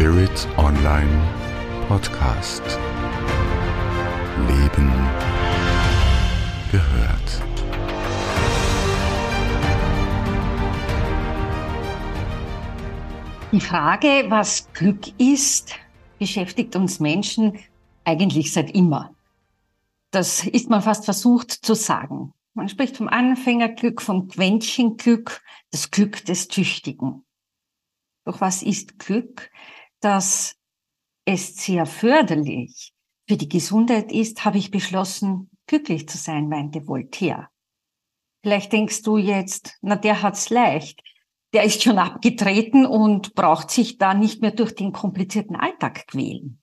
Spirit Online Podcast. Leben gehört. Die Frage, was Glück ist, beschäftigt uns Menschen eigentlich seit immer. Das ist man fast versucht zu sagen. Man spricht vom Anfängerglück, vom Quäntchenglück, das Glück des Tüchtigen. Doch was ist Glück? Dass es sehr förderlich für die Gesundheit ist, habe ich beschlossen, glücklich zu sein, meinte Voltaire. Vielleicht denkst du jetzt, na, der hat's leicht. Der ist schon abgetreten und braucht sich da nicht mehr durch den komplizierten Alltag quälen.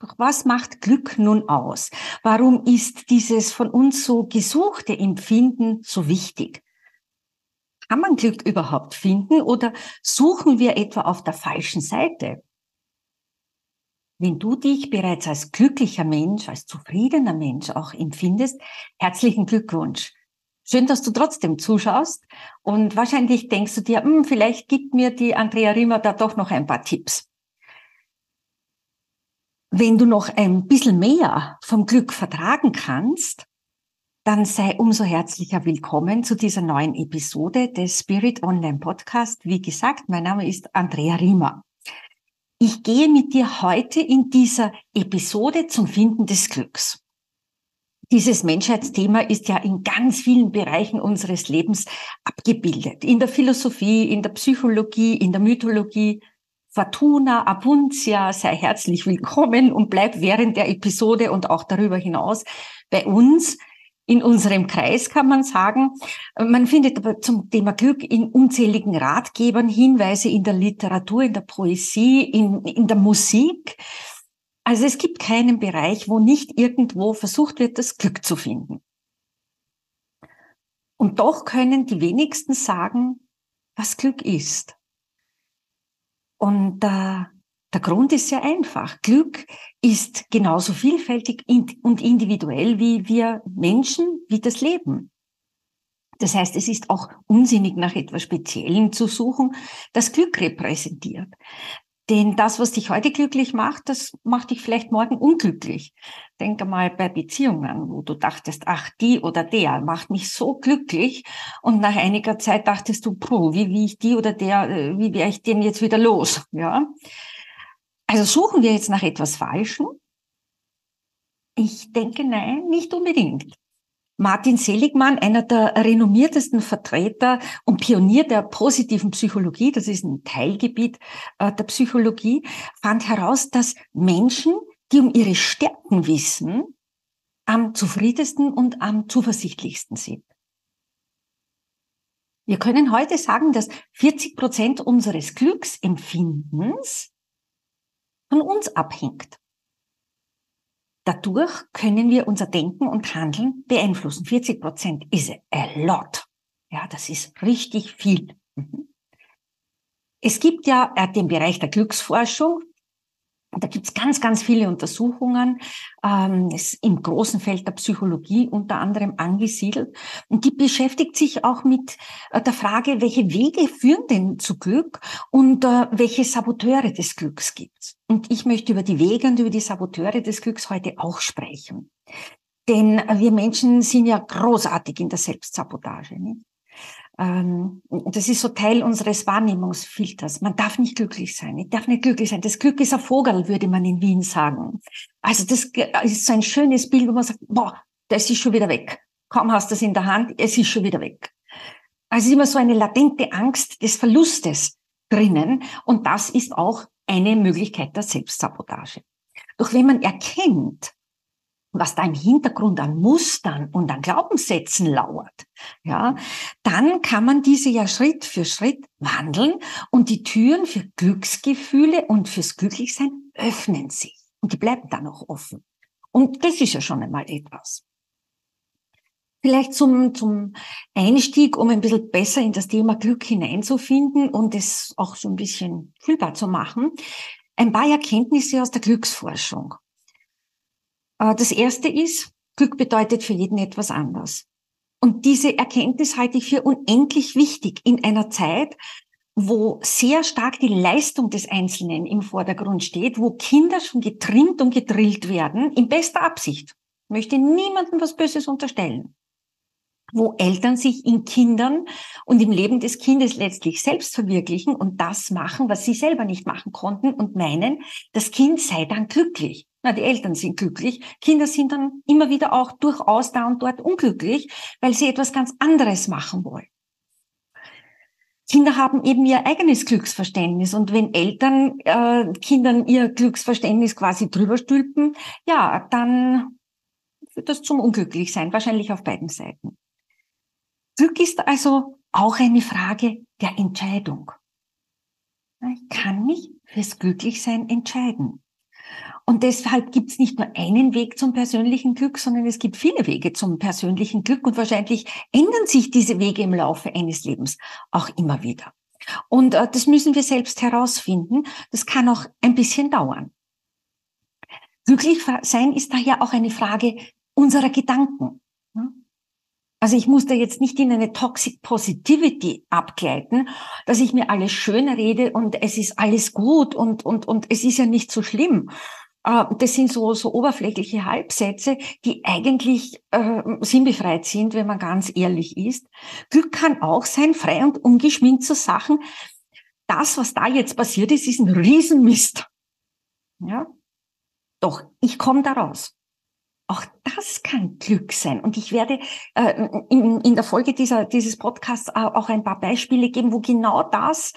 Doch was macht Glück nun aus? Warum ist dieses von uns so gesuchte Empfinden so wichtig? Kann man Glück überhaupt finden oder suchen wir etwa auf der falschen Seite? Wenn du dich bereits als glücklicher Mensch, als zufriedener Mensch auch empfindest, herzlichen Glückwunsch. Schön, dass du trotzdem zuschaust und wahrscheinlich denkst du dir, hm, vielleicht gibt mir die Andrea Riemer da doch noch ein paar Tipps. Wenn du noch ein bisschen mehr vom Glück vertragen kannst, dann sei umso herzlicher willkommen zu dieser neuen Episode des Spirit Online Podcast. Wie gesagt, mein Name ist Andrea Riemer. Ich gehe mit dir heute in dieser Episode zum Finden des Glücks. Dieses Menschheitsthema ist ja in ganz vielen Bereichen unseres Lebens abgebildet. In der Philosophie, in der Psychologie, in der Mythologie. Fortuna, Abunzia, sei herzlich willkommen und bleib während der Episode und auch darüber hinaus bei uns in unserem Kreis, kann man sagen. Man findet aber zum Thema Glück in unzähligen Ratgebern Hinweise in der Literatur, in der Poesie, in, in der Musik. Also es gibt keinen Bereich, wo nicht irgendwo versucht wird, das Glück zu finden. Und doch können die wenigsten sagen, was Glück ist. Und äh, der Grund ist sehr einfach. Glück ist genauso vielfältig und individuell wie wir Menschen, wie das Leben. Das heißt, es ist auch unsinnig, nach etwas Speziellem zu suchen, das Glück repräsentiert. Denn das, was dich heute glücklich macht, das macht dich vielleicht morgen unglücklich. Denk einmal bei Beziehungen, wo du dachtest, ach, die oder der macht mich so glücklich. Und nach einiger Zeit dachtest du, puh, wie, wie ich die oder der, äh, wie wäre ich den jetzt wieder los? Ja. Also suchen wir jetzt nach etwas Falschem? Ich denke nein, nicht unbedingt. Martin Seligmann, einer der renommiertesten Vertreter und Pionier der positiven Psychologie, das ist ein Teilgebiet äh, der Psychologie, fand heraus, dass Menschen, die um ihre Stärken wissen, am zufriedensten und am zuversichtlichsten sind. Wir können heute sagen, dass 40 Prozent unseres Glücksempfindens von uns abhängt. Dadurch können wir unser Denken und Handeln beeinflussen. 40 Prozent ist a lot. Ja, das ist richtig viel. Mhm. Es gibt ja den Bereich der Glücksforschung, da gibt's ganz, ganz viele Untersuchungen, ähm, ist im großen Feld der Psychologie unter anderem angesiedelt. Und die beschäftigt sich auch mit äh, der Frage, welche Wege führen denn zu Glück und äh, welche Saboteure des Glücks gibt. Und ich möchte über die Wege und über die Saboteure des Glücks heute auch sprechen. Denn wir Menschen sind ja großartig in der Selbstsabotage. Nicht? Ähm, das ist so Teil unseres Wahrnehmungsfilters. Man darf nicht glücklich sein. Ich darf nicht glücklich sein. Das Glück ist ein Vogel, würde man in Wien sagen. Also das ist so ein schönes Bild, wo man sagt, boah, das ist schon wieder weg. Kaum hast du es in der Hand, es ist schon wieder weg. Also immer so eine latente Angst des Verlustes drinnen. Und das ist auch eine Möglichkeit der Selbstsabotage. Doch wenn man erkennt, was da im Hintergrund an Mustern und an Glaubenssätzen lauert, ja, dann kann man diese ja Schritt für Schritt wandeln und die Türen für Glücksgefühle und fürs Glücklichsein öffnen sich und die bleiben dann auch offen. Und das ist ja schon einmal etwas. Vielleicht zum, zum Einstieg, um ein bisschen besser in das Thema Glück hineinzufinden und es auch so ein bisschen fühlbar zu machen, ein paar Erkenntnisse aus der Glücksforschung. Äh, das erste ist, Glück bedeutet für jeden etwas anders. Und diese Erkenntnis halte ich für unendlich wichtig in einer Zeit, wo sehr stark die Leistung des Einzelnen im Vordergrund steht, wo Kinder schon getrimmt und gedrillt werden, in bester Absicht. Ich möchte niemandem was Böses unterstellen. Wo Eltern sich in Kindern und im Leben des Kindes letztlich selbst verwirklichen und das machen, was sie selber nicht machen konnten und meinen, das Kind sei dann glücklich. Na, die Eltern sind glücklich. Kinder sind dann immer wieder auch durchaus da und dort unglücklich, weil sie etwas ganz anderes machen wollen. Kinder haben eben ihr eigenes Glücksverständnis und wenn Eltern äh, Kindern ihr Glücksverständnis quasi drüber stülpen, ja, dann führt das zum Unglücklichsein, wahrscheinlich auf beiden Seiten. Glück ist also auch eine Frage der Entscheidung. Ich kann mich fürs Glücklichsein entscheiden. Und deshalb gibt es nicht nur einen Weg zum persönlichen Glück, sondern es gibt viele Wege zum persönlichen Glück und wahrscheinlich ändern sich diese Wege im Laufe eines Lebens auch immer wieder. Und äh, das müssen wir selbst herausfinden. Das kann auch ein bisschen dauern. Glücklich sein ist daher auch eine Frage unserer Gedanken. Also ich muss da jetzt nicht in eine Toxic Positivity abgleiten, dass ich mir alles schön rede und es ist alles gut und, und, und es ist ja nicht so schlimm, das sind so, so oberflächliche Halbsätze, die eigentlich äh, sinnbefreit sind, wenn man ganz ehrlich ist. Glück kann auch sein, frei und ungeschminkt zu Sachen. Das, was da jetzt passiert ist, ist ein Riesenmist. Ja? Doch, ich komme da raus. Auch das kann Glück sein. Und ich werde äh, in, in der Folge dieser, dieses Podcasts auch ein paar Beispiele geben, wo genau das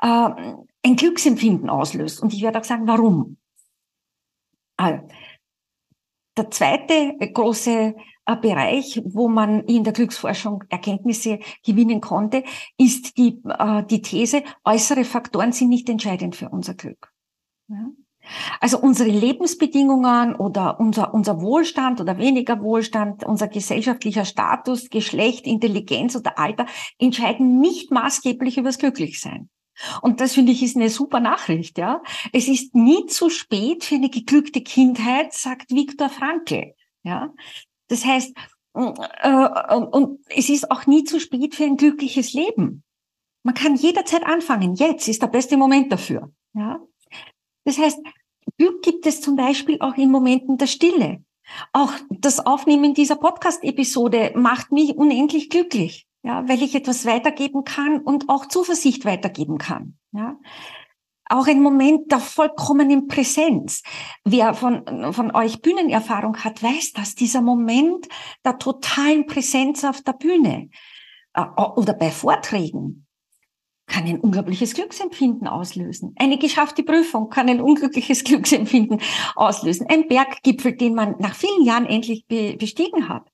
äh, ein Glücksempfinden auslöst. Und ich werde auch sagen, warum. Also, der zweite große äh, Bereich, wo man in der Glücksforschung Erkenntnisse gewinnen konnte, ist die, äh, die These, äußere Faktoren sind nicht entscheidend für unser Glück. Also unsere Lebensbedingungen oder unser, unser Wohlstand oder weniger Wohlstand, unser gesellschaftlicher Status, Geschlecht, Intelligenz oder Alter entscheiden nicht maßgeblich übers Glücklichsein. Und das finde ich ist eine super Nachricht, ja. Es ist nie zu spät für eine geglückte Kindheit, sagt Viktor Frankl, ja. Das heißt, äh, und es ist auch nie zu spät für ein glückliches Leben. Man kann jederzeit anfangen. Jetzt ist der beste Moment dafür, ja. Das heißt, Glück gibt es zum Beispiel auch in Momenten der Stille. Auch das Aufnehmen dieser Podcast-Episode macht mich unendlich glücklich ja, weil ich etwas weitergeben kann und auch Zuversicht weitergeben kann. Ja. Auch ein Moment der vollkommenen Präsenz. Wer von, von euch Bühnenerfahrung hat, weiß das. Dieser Moment der totalen Präsenz auf der Bühne äh, oder bei Vorträgen kann ein unglaubliches Glücksempfinden auslösen. Eine geschaffte Prüfung kann ein unglückliches Glücksempfinden auslösen. Ein Berggipfel, den man nach vielen Jahren endlich be bestiegen hat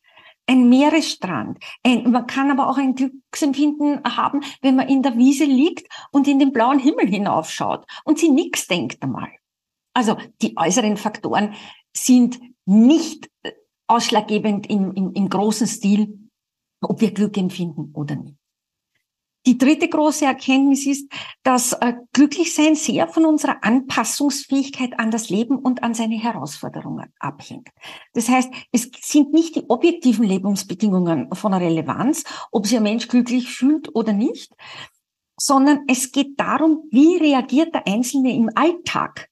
ein Meeresstrand. Ein, man kann aber auch ein Glücksempfinden haben, wenn man in der Wiese liegt und in den blauen Himmel hinaufschaut und sie nichts denkt einmal. Also die äußeren Faktoren sind nicht äh, ausschlaggebend im, im, im großen Stil, ob wir Glück empfinden oder nicht. Die dritte große Erkenntnis ist, dass äh, Glücklichsein sehr von unserer Anpassungsfähigkeit an das Leben und an seine Herausforderungen abhängt. Das heißt, es sind nicht die objektiven Lebensbedingungen von Relevanz, ob sich ein Mensch glücklich fühlt oder nicht, sondern es geht darum, wie reagiert der Einzelne im Alltag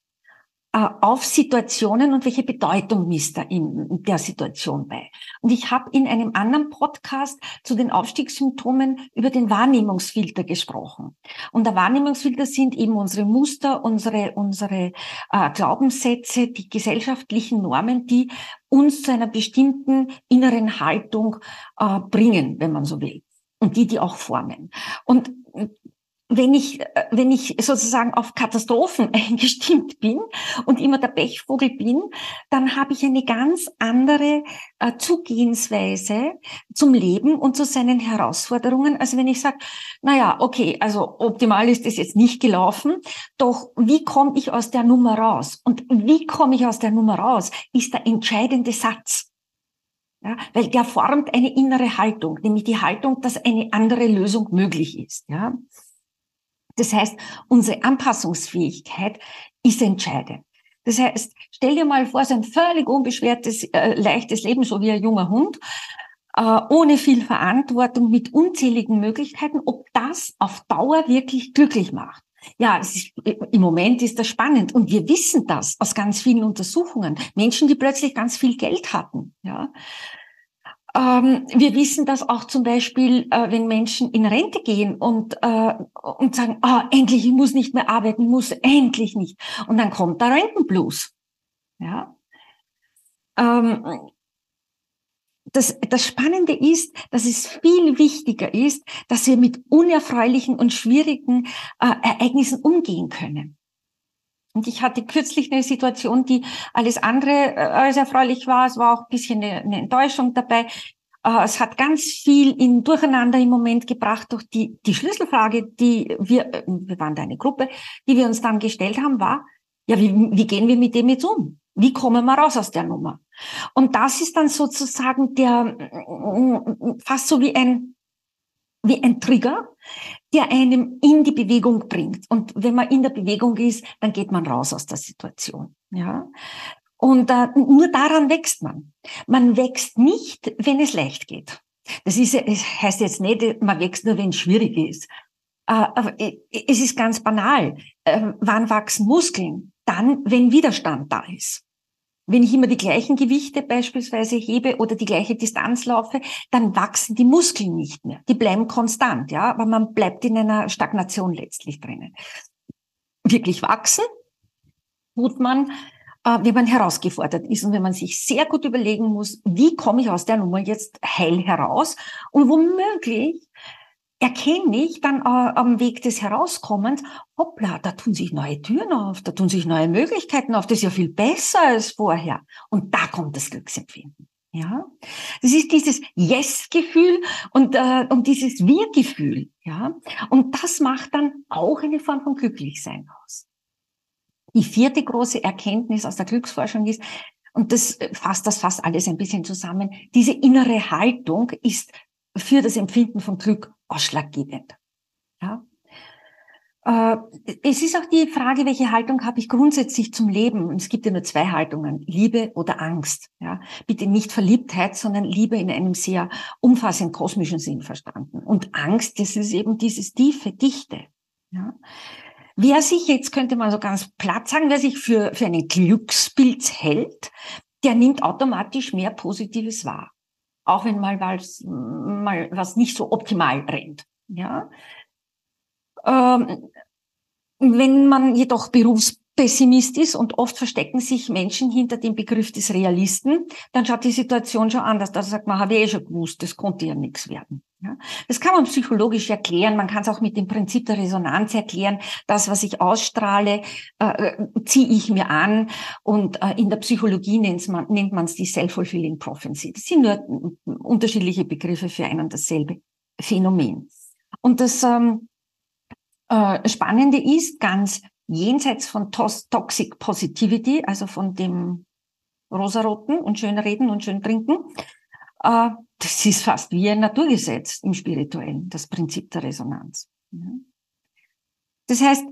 auf Situationen und welche Bedeutung misst er in der Situation bei. Und ich habe in einem anderen Podcast zu den Aufstiegssymptomen über den Wahrnehmungsfilter gesprochen. Und der Wahrnehmungsfilter sind eben unsere Muster, unsere, unsere äh, Glaubenssätze, die gesellschaftlichen Normen, die uns zu einer bestimmten inneren Haltung äh, bringen, wenn man so will. Und die, die auch formen. Und wenn ich, wenn ich sozusagen auf Katastrophen eingestimmt bin und immer der Pechvogel bin, dann habe ich eine ganz andere äh, Zugehensweise zum Leben und zu seinen Herausforderungen. Also wenn ich sage, na ja, okay, also optimal ist es jetzt nicht gelaufen, doch wie komme ich aus der Nummer raus? Und wie komme ich aus der Nummer raus, ist der entscheidende Satz. Ja, weil der formt eine innere Haltung, nämlich die Haltung, dass eine andere Lösung möglich ist. Ja. Das heißt, unsere Anpassungsfähigkeit ist entscheidend. Das heißt, stell dir mal vor, so ein völlig unbeschwertes, äh, leichtes Leben, so wie ein junger Hund. äh, ohne viel Verantwortung, mit unzähligen Möglichkeiten, ob das auf Dauer wirklich glücklich macht. Ja, ist, im Moment ist das spannend und wir wissen das aus ganz vielen Untersuchungen. Menschen, die plötzlich ganz viel Geld hatten, ja. Ähm, wir wissen das auch zum Beispiel, äh, wenn Menschen in Rente gehen und, äh, und sagen, ah, endlich, ich muss nicht mehr arbeiten, muss endlich nicht. Und dann kommt der Rentenblues. Ja. Ähm, das, das Spannende ist, dass es viel wichtiger ist, dass wir mit unerfreulichen und schwierigen äh, Ereignissen umgehen können. Und ich hatte kürzlich eine Situation, die alles andere äh, als erfreulich war. Es war auch ein bisschen eine, Enttäuschung dabei. Äh, es hat ganz viel in Durcheinander im Moment gebracht durch die, die Schlüsselfrage, die wir, äh, wir waren da eine Gruppe, die wir uns dann gestellt haben, war, ja, wie, wie gehen wir mit dem jetzt um? Wie kommen wir raus aus der Nummer? Und das ist dann sozusagen der, fast so wie ein, wie ein Trigger, der einem in die Bewegung bringt. Und wenn man in der Bewegung ist, dann geht man raus aus der Situation. Ja. Und äh, nur daran wächst man. Man wächst nicht, wenn es leicht geht. Das ist, es heißt jetzt nicht, man wächst nur, wenn es schwierig ist. Äh, aber es ist ganz banal. Äh, wann wachsen Muskeln? Dann, wenn Widerstand da ist. Wenn ich immer die gleichen Gewichte beispielsweise hebe oder die gleiche Distanz laufe, dann wachsen die Muskeln nicht mehr. Die bleiben konstant, ja, aber man bleibt in einer Stagnation letztlich drinnen. Wirklich wachsen tut man, äh, wenn man herausgefordert ist und wenn man sich sehr gut überlegen muss, wie komme ich aus der Nummer jetzt heil heraus und womöglich erkenne ich dann äh, am Weg des Herauskommens, hoppla, da tun sich neue Türen auf, da tun sich neue Möglichkeiten auf, das ist ja viel besser als vorher. Und da kommt das Glücksempfinden. Ja, das ist dieses Yes-Gefühl und, äh, und dieses Wir-Gefühl. Ja, und das macht dann auch eine Form von Glücklichsein aus. Die vierte große Erkenntnis aus der Glücksforschung ist, und das fasst das fast alles ein bisschen zusammen, diese innere Haltung ist für das Empfinden von Glück ausschlaggebend. Ja? Äh, es ist auch die Frage, welche Haltung habe ich grundsätzlich zum Leben? Und es gibt ja nur zwei Haltungen, Liebe oder Angst. Ja? Bitte nicht Verliebtheit, sondern Liebe in einem sehr umfassenden kosmischen Sinn verstanden. Und Angst, das ist eben dieses tiefe, dichte. Ja? Wer sich, jetzt könnte man so ganz platt sagen, wer sich für, für einen Glückspilz hält, der nimmt automatisch mehr Positives wahr auch wenn mal was, mal was nicht so optimal rennt. Ja. Ähm, wenn man jedoch Berufspessimist ist und oft verstecken sich Menschen hinter dem Begriff des Realisten, dann schaut die Situation schon anders. Da sagt man, habe ich eh schon gewusst, das konnte ja nichts werden. Ja, das kann man psychologisch erklären. Man kann es auch mit dem Prinzip der Resonanz erklären. Das, was ich ausstrahle, äh, äh ziehe ich mir an. Und äh, in der Psychologie nennt man nennt man es die self-fulfilling prophecy. Das sind nur unterschiedliche Begriffe für ein und dasselbe Phänomen. Und das ähm, äh, Spannende ist, ganz jenseits von Toxic Positivity, also von dem rosaroten und schön reden und schön trinken, äh, das ist fast wie ein Naturgesetz im Spirituellen, das Prinzip der Resonanz. Das heißt,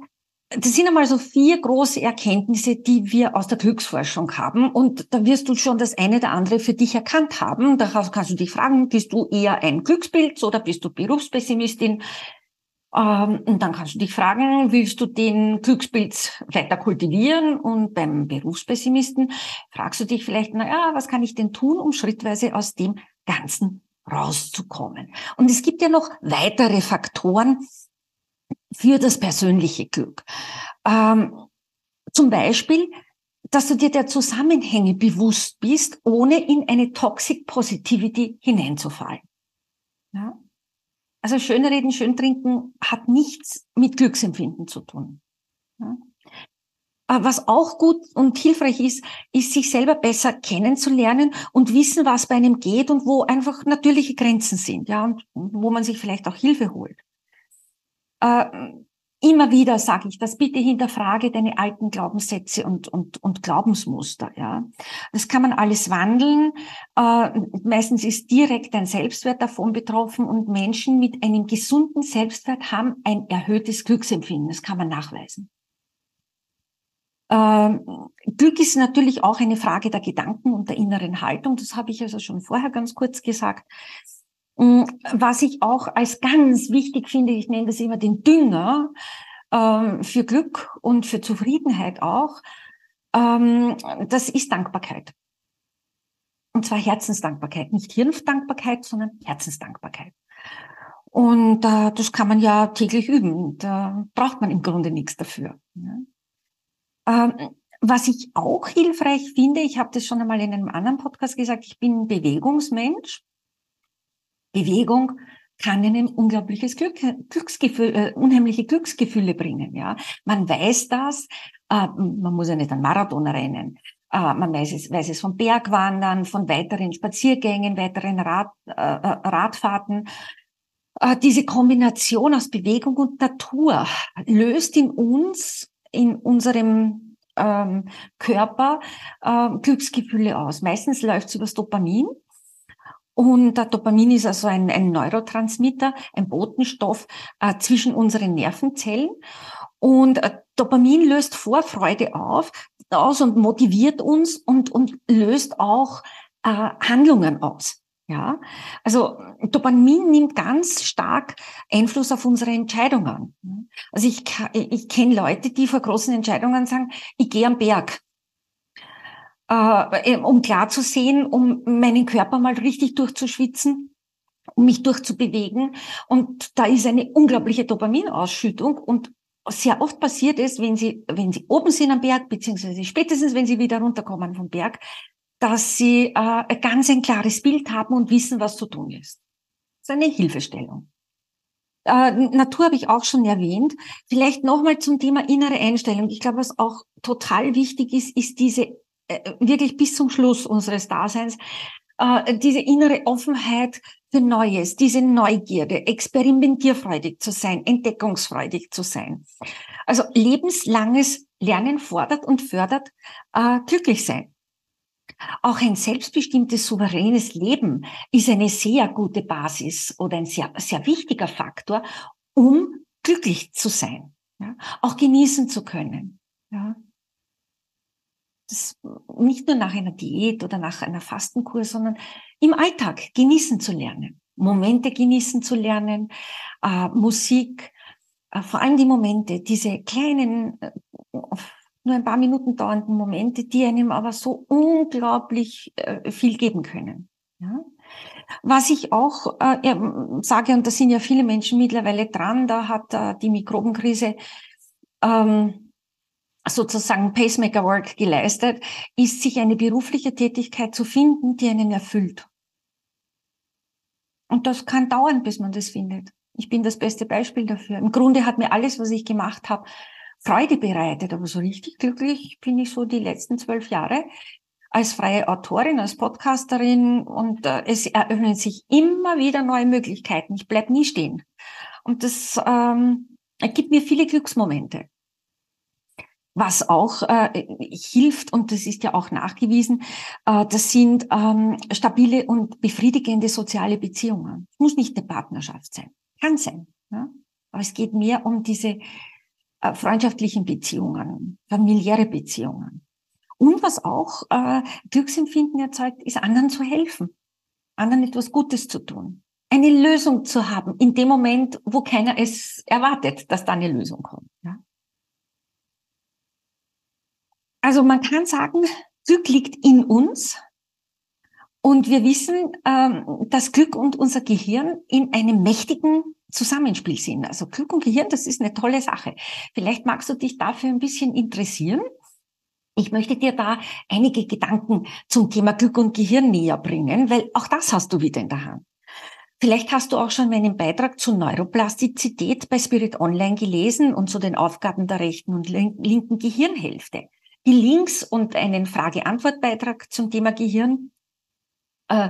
das sind einmal so vier große Erkenntnisse, die wir aus der Glücksforschung haben. Und da wirst du schon das eine oder andere für dich erkannt haben. Darauf kannst du dich fragen, bist du eher ein Glückspilz oder bist du Berufspessimistin? Ähm, und dann kannst du dich fragen, willst du den Glückspilz weiter kultivieren? Und beim Berufspessimisten fragst du dich vielleicht, na ja, was kann ich denn tun, um schrittweise aus dem Ganzen rauszukommen? Und es gibt ja noch weitere Faktoren für das persönliche Glück. Ähm, zum Beispiel, dass du dir der Zusammenhänge bewusst bist, ohne in eine Toxic Positivity hineinzufallen. Ja? Also schön reden, schön trinken hat nichts mit Glücksempfinden zu tun. Ja? Was auch gut und hilfreich ist, ist sich selber besser kennenzulernen und wissen, was bei einem geht und wo einfach natürliche Grenzen sind, ja, und wo man sich vielleicht auch Hilfe holt. Äh, immer wieder sage ich das, bitte hinterfrage deine alten Glaubenssätze und, und, und Glaubensmuster. Ja, Das kann man alles wandeln. Äh, meistens ist direkt ein Selbstwert davon betroffen und Menschen mit einem gesunden Selbstwert haben ein erhöhtes Glücksempfinden. Das kann man nachweisen. Ähm, Glück ist natürlich auch eine Frage der Gedanken und der inneren Haltung. Das habe ich also schon vorher ganz kurz gesagt. Mm, was ich auch als ganz wichtig finde, ich nenne das immer den Dünger ähm, für Glück und für Zufriedenheit auch, ähm, das ist Dankbarkeit. Und zwar Herzensdankbarkeit, nicht Hirndankbarkeit, sondern Herzensdankbarkeit. Und äh, das kann man ja täglich üben. Da braucht man im Grunde nichts dafür. Ja. Ähm, was ich auch hilfreich finde, ich habe das schon einmal in einem anderen Podcast gesagt, ich bin Bewegungsmensch. Bewegung kann einem unglaubliches Glück, Glücksgefühl, äh, unheimliche Glücksgefühle bringen. Ja, man weiß das. Äh, man muss ja nicht einen Marathon rennen. Äh, man weiß es, weiß es vom Bergwandern, von weiteren Spaziergängen, weiteren Rad, äh, äh Radfahrten. Äh, diese Kombination aus Bewegung und Natur löst in uns, in unserem ähm, Körper Glücksgefühle aus. Meistens läuft es über das Dopamin. Und der Dopamin ist also ein, ein Neurotransmitter, ein Botenstoff äh, zwischen unseren Nervenzellen. Und äh, Dopamin löst Vorfreude auf, aus und motiviert uns und, und löst auch äh, Handlungen aus. Ja, also Dopamin nimmt ganz stark Einfluss auf unsere Entscheidungen. Also ich, ich kenne Leute, die vor großen Entscheidungen sagen, ich gehe am Berg, äh, um klar zu sehen, um meinen Körper mal richtig durchzuschwitzen, um mich durchzubewegen. Und da ist eine unglaubliche Dopaminausschüttung und sehr oft passiert es, wenn Sie, wenn Sie oben sind am Berg, beziehungsweise spätestens, wenn Sie wieder runterkommen vom Berg, dass Sie äh, ganz ein klares Bild haben und wissen, was zu tun ist. Das ist eine Hilfestellung. Äh, Natur habe ich auch schon erwähnt. Vielleicht nochmal zum Thema innere Einstellung. Ich glaube, was auch total wichtig ist, ist diese wirklich bis zum Schluss unseres Daseins, äh, diese innere Offenheit für Neues, diese Neugierde, experimentierfreudig zu sein, entdeckungsfreudig zu sein. Also lebenslanges Lernen fordert und fördert äh, glücklich sein. Auch ein selbstbestimmtes, souveränes Leben ist eine sehr gute Basis oder ein sehr, sehr wichtiger Faktor, um glücklich zu sein, ja? auch genießen zu können. Ja? Das nicht nur nach einer Diät oder nach einer Fastenkur, sondern im Alltag genießen zu lernen, Momente genießen zu lernen, äh, Musik, äh, vor allem die Momente, diese kleinen äh, nur ein paar Minuten dauernden Momente, die einem aber so unglaublich äh, viel geben können. Ja? Was ich auch äh, sage, und da sind ja viele Menschen mittlerweile dran, da hat äh, die Mikrobenkrise ähm, sozusagen Pacemaker Work geleistet, ist sich eine berufliche Tätigkeit zu finden, die einen erfüllt. Und das kann dauern, bis man das findet. Ich bin das beste Beispiel dafür. Im Grunde hat mir alles, was ich gemacht habe, Freude bereitet, aber so richtig glücklich bin ich so die letzten zwölf Jahre als freie Autorin, als Podcasterin und äh, es eröffnen sich immer wieder neue Möglichkeiten. Ich bleib nie stehen. Und das ähm, gibt mir viele Glücksmomente. Was auch äh, hilft, und das ist ja auch nachgewiesen, äh, das sind ähm, stabile und befriedigende soziale Beziehungen. Es muss nicht eine Partnerschaft sein. Kann sein. Ja? Aber es geht mehr um diese äh, freundschaftlichen Beziehungen, familiäre Beziehungen. Und was auch äh, Glücksempfinden erzeugt, ist anderen zu helfen, anderen etwas Gutes zu tun, eine Lösung zu haben in dem Moment, wo keiner es erwartet, dass da eine Lösung kommt. Ja? Also man kann sagen, Glück liegt in uns. Und wir wissen, ähm, dass Glück und unser Gehirn in einem mächtigen Zusammenspiel sind. Also Glück und Gehirn, das ist eine tolle Sache. Vielleicht magst du dich dafür ein bisschen interessieren. Ich möchte dir da einige Gedanken zum Thema Glück und Gehirn näher bringen, weil auch das hast du wieder in der Hand. Vielleicht hast du auch schon meinen Beitrag zur Neuroplastizität bei Spirit Online gelesen und zu den Aufgaben der rechten und linken Gehirnhälfte. Die Links und einen Frage-Antwort-Beitrag zum Thema Gehirn äh,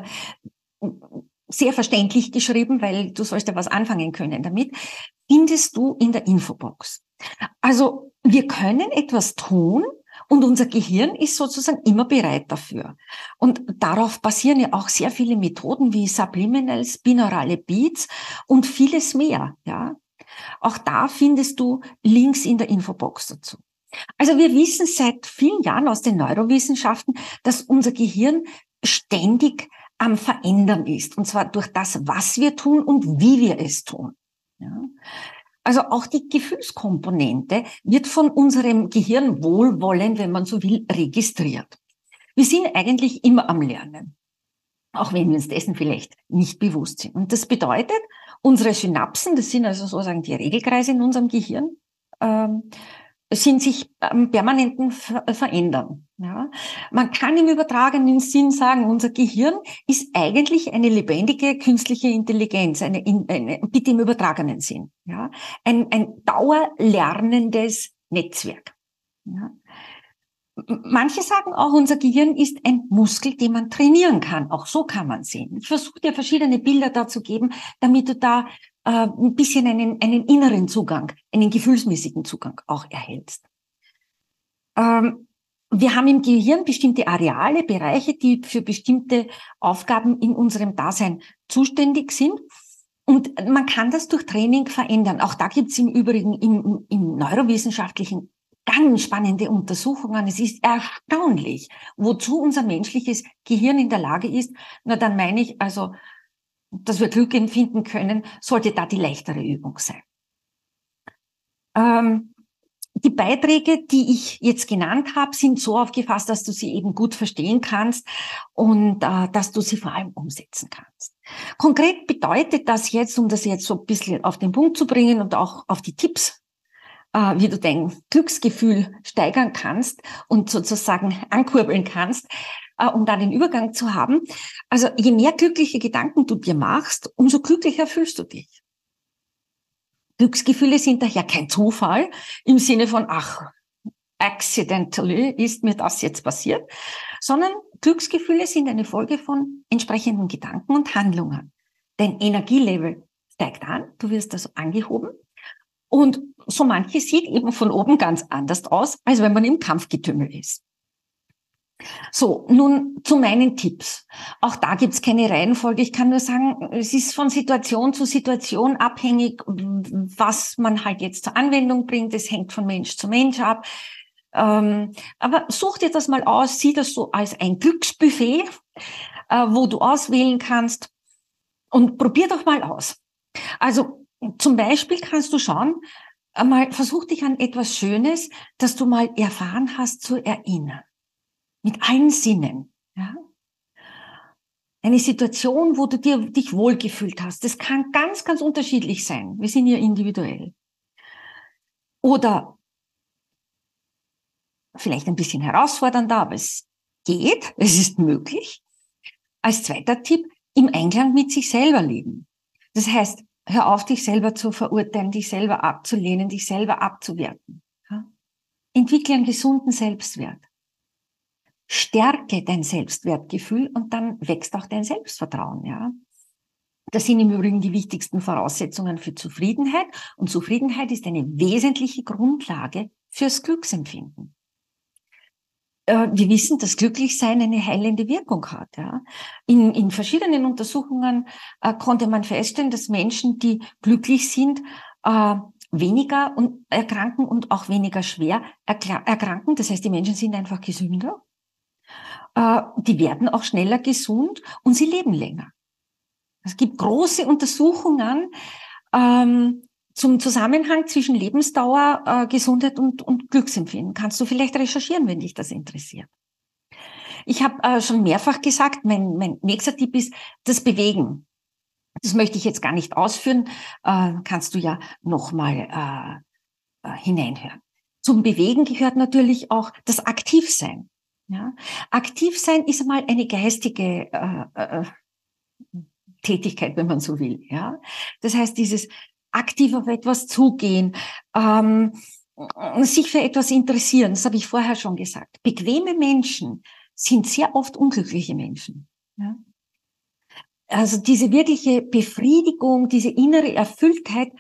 sehr verständlich geschrieben, weil du sollst ja was anfangen können damit, findest du in der Infobox. Also wir können etwas tun und unser Gehirn ist sozusagen immer bereit dafür. Und darauf basieren ja auch sehr viele Methoden wie Subliminals, binaurale Beats und vieles mehr, ja. Auch da findest du Links in der Infobox dazu. Also wir wissen seit vielen Jahren aus den Neurowissenschaften, dass unser Gehirn ständig am Verändern ist. Und zwar durch das, was wir tun und wie wir es tun. Ja. Also auch die Gefühlskomponente wird von unserem Gehirn wohlwollend, wenn man so will, registriert. Wir sind eigentlich immer am Lernen, auch wenn wir uns dessen vielleicht nicht bewusst sind. Und das bedeutet, unsere Synapsen, das sind also sozusagen die Regelkreise in unserem Gehirn, ähm, sind sich am permanenten verändern. Ja. Man kann im übertragenen Sinn sagen, unser Gehirn ist eigentlich eine lebendige künstliche Intelligenz, eine, eine bitte im übertragenen Sinn. Ja. Ein, ein dauerlernendes Netzwerk. Ja. Manche sagen auch, unser Gehirn ist ein Muskel, den man trainieren kann. Auch so kann man sehen. Ich versuche dir verschiedene Bilder dazu geben, damit du da äh, ein bisschen einen, einen inneren Zugang, einen gefühlsmäßigen Zugang auch erhältst. Ähm, wir haben im Gehirn bestimmte Areale, Bereiche, die für bestimmte Aufgaben in unserem Dasein zuständig sind. Und man kann das durch Training verändern. Auch da gibt es im Übrigen im, im neurowissenschaftlichen ganz spannende Untersuchungen. Es ist erstaunlich, wozu unser menschliches Gehirn in der Lage ist. Na, dann meine ich also, dass wir Glück empfinden können, sollte da die leichtere Übung sein. Ähm, die Beiträge, die ich jetzt genannt habe, sind so aufgefasst, dass du sie eben gut verstehen kannst und äh, dass du sie vor allem umsetzen kannst. Konkret bedeutet das jetzt, um das jetzt so ein bisschen auf den Punkt zu bringen und auch auf die Tipps, äh, wie du dein Glücksgefühl steigern kannst und sozusagen ankurbeln kannst, äh, um da den Übergang zu haben. Also je mehr glückliche Gedanken du dir machst, umso glücklicher fühlst du dich. Glücksgefühle sind daher kein Zufall im Sinne von, ach, accidentally ist mir das jetzt passiert, sondern Glücksgefühle sind eine Folge von entsprechenden Gedanken und Handlungen. Dein Energielevel steigt an, du wirst also angehoben und so manche sieht eben von oben ganz anders aus, als wenn man im Kampfgetümmel ist. So, nun zu meinen Tipps. Auch da gibt's keine Reihenfolge. Ich kann nur sagen, es ist von Situation zu Situation abhängig, was man halt jetzt zur Anwendung bringt. Es hängt von Mensch zu Mensch ab. Ähm, aber such dir das mal aus, sieh das so als ein Glücksbuffet, äh, wo du auswählen kannst und probier doch mal aus. Also zum Beispiel kannst du schauen, einmal versuch dich an etwas Schönes, das du mal erfahren hast, zu erinnern mit allen Sinnen. Ja? Eine Situation, wo du dir, dich wohlgefühlt hast. Das kann ganz, ganz unterschiedlich sein. Wir sind ja individuell. Oder vielleicht ein bisschen herausfordernder, aber es geht, es ist möglich. Als zweiter Tipp, im Einklang mit sich selber leben. Das heißt, hör auf, dich selber zu verurteilen, dich selber abzulehnen, dich selber abzuwerten. Entwickle einen gesunden Selbstwert. Stärke dein Selbstwertgefühl und dann wächst auch dein Selbstvertrauen, ja. Das sind im Übrigen die wichtigsten Voraussetzungen für Zufriedenheit und Zufriedenheit ist eine wesentliche Grundlage fürs Glücksempfinden. Äh, wir wissen, dass Glücklichsein eine heilende Wirkung hat. Ja. In, in verschiedenen Untersuchungen äh, konnte man feststellen, dass Menschen, die glücklich sind, äh, weniger und erkranken und auch weniger schwer erkranken. Das heißt, die Menschen sind einfach gesünder die werden auch schneller gesund und sie leben länger. Es gibt große Untersuchungen ähm, zum Zusammenhang zwischen Lebensdauer, äh, Gesundheit und, und Glücksempfinden. Kannst du vielleicht recherchieren, wenn dich das interessiert. Ich habe äh, schon mehrfach gesagt, mein, mein nächster Tipp ist das Bewegen. Das möchte ich jetzt gar nicht ausführen, äh, kannst du ja nochmal äh, äh, hineinhören. Zum Bewegen gehört natürlich auch das Aktivsein. Ja? Aktiv sein ist einmal eine geistige äh, äh, Tätigkeit, wenn man so will. Ja? Das heißt, dieses aktiv auf etwas zugehen, ähm, sich für etwas interessieren, das habe ich vorher schon gesagt. Bequeme Menschen sind sehr oft unglückliche Menschen. Ja? Also diese wirkliche Befriedigung, diese innere Erfülltheit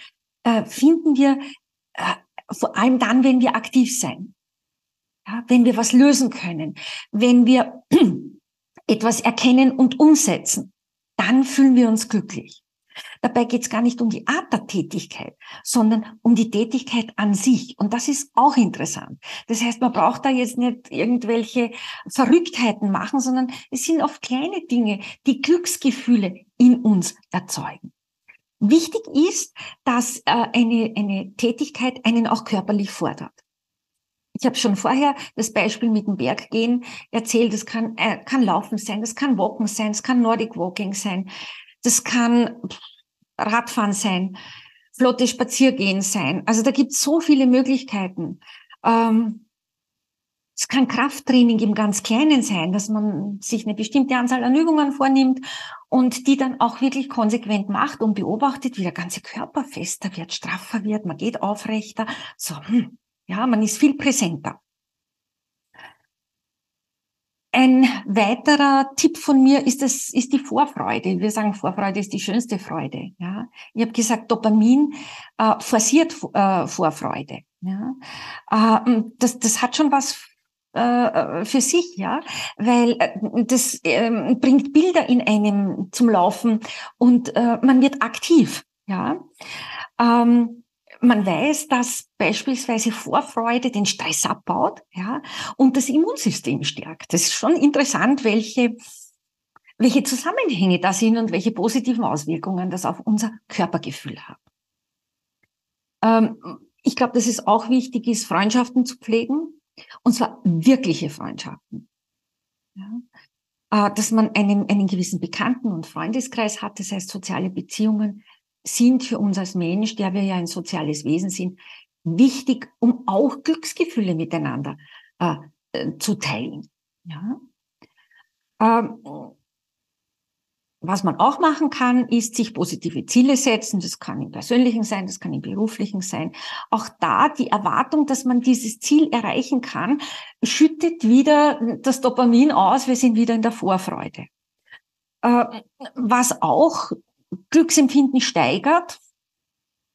äh, finden wir äh, vor allem dann, wenn wir aktiv sein. Ja, wenn wir was lösen können, wenn wir etwas erkennen und umsetzen, dann fühlen wir uns glücklich. Dabei geht es gar nicht um die Art der Tätigkeit, sondern um die Tätigkeit an sich. Und das ist auch interessant. Das heißt, man braucht da jetzt nicht irgendwelche Verrücktheiten machen, sondern es sind oft kleine Dinge, die Glücksgefühle in uns erzeugen. Wichtig ist, dass äh, eine, eine Tätigkeit einen auch körperlich fordert. Ich habe schon vorher das Beispiel mit dem Berggehen erzählt. Das kann, äh, kann Laufen sein, das kann Walken sein, das kann Nordic Walking sein, das kann Radfahren sein, flotte Spaziergehen sein. Also da gibt es so viele Möglichkeiten. Ähm, es kann Krafttraining im ganz Kleinen sein, dass man sich eine bestimmte Anzahl an Übungen vornimmt und die dann auch wirklich konsequent macht und beobachtet, wie der ganze Körper fester wird, straffer wird, man geht aufrechter. So, hm, ja, man ist viel präsenter. Ein weiterer Tipp von mir ist das, ist die Vorfreude. Wir sagen, Vorfreude ist die schönste Freude. Ja, ich habe gesagt, Dopamin äh, forciert äh, Vorfreude. Ja, äh, das, das hat schon was äh, für sich, ja, weil äh, das äh, bringt Bilder in einem zum Laufen und äh, man wird aktiv, ja. Ähm, man weiß, dass beispielsweise Vorfreude den Stress abbaut, ja, und das Immunsystem stärkt. Das ist schon interessant, welche, welche Zusammenhänge da sind und welche positiven Auswirkungen das auf unser Körpergefühl hat. Ähm, ich glaube, dass es auch wichtig ist, Freundschaften zu pflegen, und zwar wirkliche Freundschaften. Ja. Äh, dass man einen, einen gewissen Bekannten- und Freundeskreis hat, das heißt soziale Beziehungen, sind für uns als Mensch, der wir ja ein soziales Wesen sind, wichtig, um auch Glücksgefühle miteinander äh, äh, zu teilen. Ja? Ähm, was man auch machen kann, ist sich positive Ziele setzen. Das kann im persönlichen sein, das kann im beruflichen sein. Auch da die Erwartung, dass man dieses Ziel erreichen kann, schüttet wieder das Dopamin aus. Wir sind wieder in der Vorfreude. Äh, was auch Glücksempfinden steigert,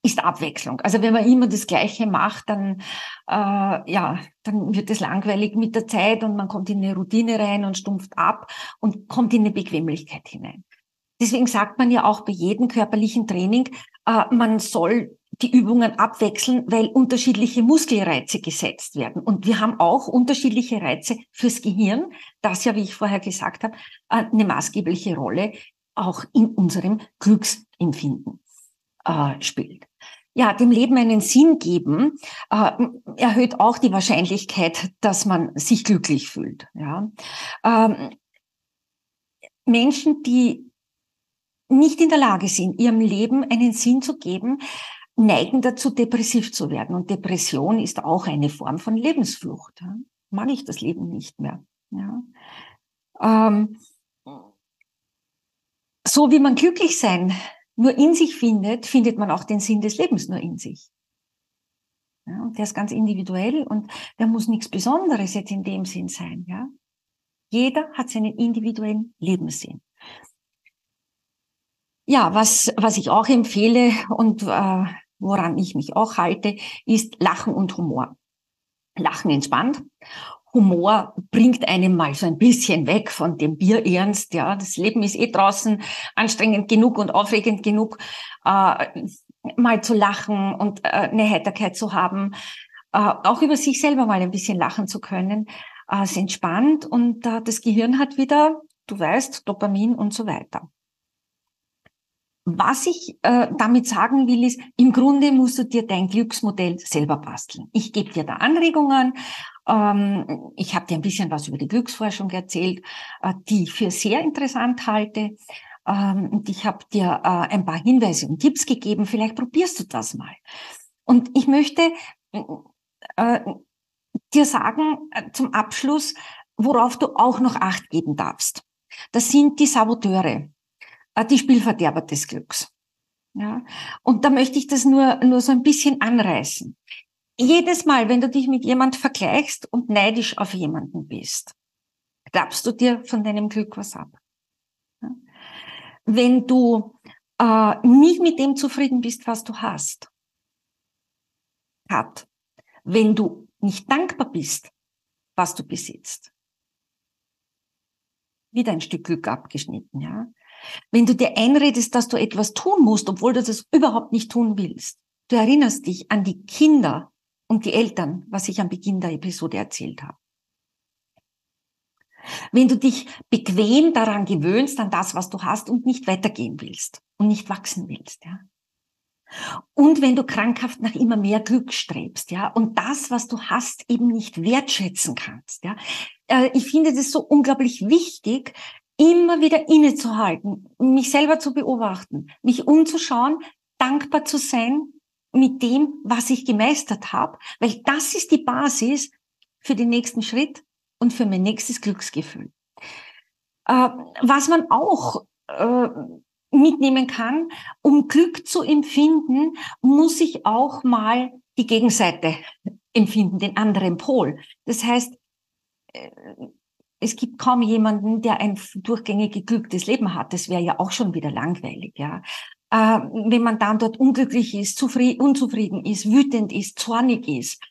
ist Abwechslung. Also wenn man immer das Gleiche macht, dann äh, ja, dann wird es langweilig mit der Zeit und man kommt in eine Routine rein und stumpft ab und kommt in eine Bequemlichkeit hinein. Deswegen sagt man ja auch bei jedem körperlichen Training, äh, man soll die Übungen abwechseln, weil unterschiedliche Muskelreize gesetzt werden. Und wir haben auch unterschiedliche Reize fürs Gehirn, das ja, wie ich vorher gesagt habe, äh, eine maßgebliche Rolle auch in unserem Glücksempfinden äh, spielt. Ja, dem Leben einen Sinn geben äh, erhöht auch die Wahrscheinlichkeit, dass man sich glücklich fühlt. Ja. Ähm, Menschen, die nicht in der Lage sind, ihrem Leben einen Sinn zu geben, neigen dazu, depressiv zu werden. Und Depression ist auch eine Form von Lebensflucht. Mag ich das Leben nicht mehr. Ja. Ähm, so wie man glücklich sein nur in sich findet, findet man auch den Sinn des Lebens nur in sich. Ja, und der ist ganz individuell und der muss nichts Besonderes jetzt in dem Sinn sein. Ja? Jeder hat seinen individuellen Lebenssinn. Ja, was, was ich auch empfehle und äh, woran ich mich auch halte, ist Lachen und Humor. Lachen entspannt Humor bringt einem mal so ein bisschen weg von dem Bierernst. Ja, das Leben ist eh draußen anstrengend genug und aufregend genug, äh, mal zu lachen und äh, eine Heiterkeit zu haben, äh, auch über sich selber mal ein bisschen lachen zu können. Äh, es entspannt und äh, das Gehirn hat wieder, du weißt, Dopamin und so weiter. Was ich äh, damit sagen will, ist, im Grunde musst du dir dein Glücksmodell selber basteln. Ich gebe dir da Anregungen. Ähm, ich habe dir ein bisschen was über die Glücksforschung erzählt, äh, die ich für sehr interessant halte. Ähm, und ich habe dir äh, ein paar Hinweise und Tipps gegeben. Vielleicht probierst du das mal. Und ich möchte äh, dir sagen äh, zum Abschluss, worauf du auch noch Acht geben darfst. Das sind die Saboteure. Äh, die Spielverderber des Glücks. Ja, und da möchte ich das nur, nur so ein bisschen anreißen. Jedes Mal, wenn du dich mit jemand vergleichst und neidisch auf jemanden bist, glaubst du dir von deinem Glück was ab. Wenn du äh, nicht mit dem zufrieden bist, was du hast, hat, wenn du nicht dankbar bist, was du besitzt, wieder ein Stück Glück abgeschnitten, ja. Wenn du dir einredest, dass du etwas tun musst, obwohl du das überhaupt nicht tun willst. Du erinnerst dich an die Kinder und die Eltern, was ich am Beginn der Episode erzählt habe. Wenn du dich bequem daran gewöhnst, an das, was du hast und nicht weitergehen willst und nicht wachsen willst, ja. Und wenn du krankhaft nach immer mehr Glück strebst, ja, und das, was du hast, eben nicht wertschätzen kannst, ja. Äh, ich finde das so unglaublich wichtig, immer wieder innezuhalten, mich selber zu beobachten, mich umzuschauen, dankbar zu sein mit dem, was ich gemeistert habe, weil das ist die Basis für den nächsten Schritt und für mein nächstes Glücksgefühl. Äh, was man auch äh, mitnehmen kann, um Glück zu empfinden, muss ich auch mal die Gegenseite empfinden, den anderen Pol. Das heißt, äh, es gibt kaum jemanden, der ein durchgängig geglücktes Leben hat. Das wäre ja auch schon wieder langweilig, ja. Äh, wenn man dann dort unglücklich ist, unzufrieden ist, wütend ist, zornig ist,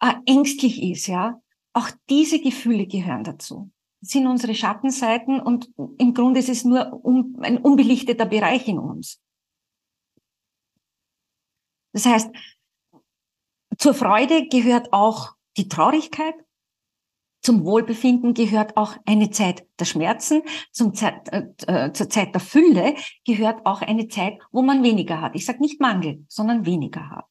äh, ängstlich ist, ja. Auch diese Gefühle gehören dazu. Das sind unsere Schattenseiten und im Grunde ist es nur un, ein unbelichteter Bereich in uns. Das heißt, zur Freude gehört auch die Traurigkeit, zum Wohlbefinden gehört auch eine Zeit der Schmerzen, zum Zeit, äh, äh, zur Zeit der Fülle gehört auch eine Zeit, wo man weniger hat. Ich sage nicht Mangel, sondern weniger hat.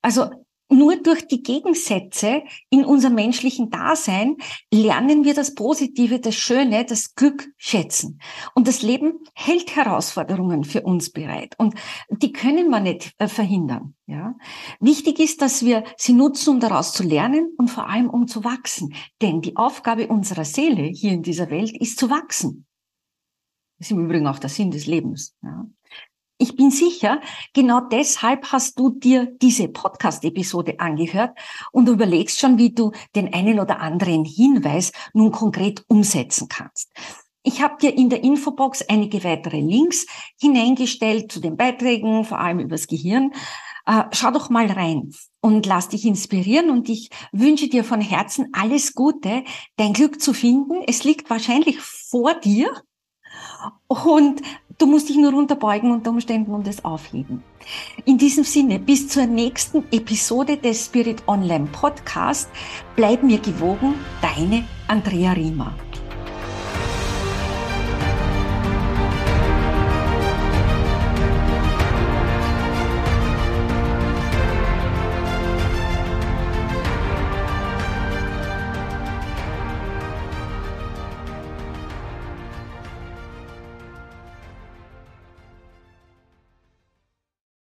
Also nur durch die Gegensätze in unserem menschlichen Dasein lernen wir das Positive, das Schöne, das Glück schätzen. Und das Leben hält Herausforderungen für uns bereit. Und die können wir nicht äh, verhindern. Ja? Wichtig ist, dass wir sie nutzen, um daraus zu lernen und vor allem um zu wachsen. Denn die Aufgabe unserer Seele hier in dieser Welt ist zu wachsen. Das ist im Übrigen auch der Sinn des Lebens. Ja? Ich bin sicher, genau deshalb hast du dir diese Podcast-Episode angehört und überlegst schon, wie du den einen oder anderen Hinweis nun konkret umsetzen kannst. Ich habe dir in der Infobox einige weitere Links hineingestellt zu den Beiträgen, vor allem übers Gehirn. Äh, schau doch mal rein und lass dich inspirieren und ich wünsche dir von Herzen alles Gute, dein Glück zu finden. Es liegt wahrscheinlich vor dir und Du musst dich nur runterbeugen unter Umständen und es aufheben. In diesem Sinne, bis zur nächsten Episode des Spirit Online Podcast. Bleib mir gewogen, deine Andrea Riemer.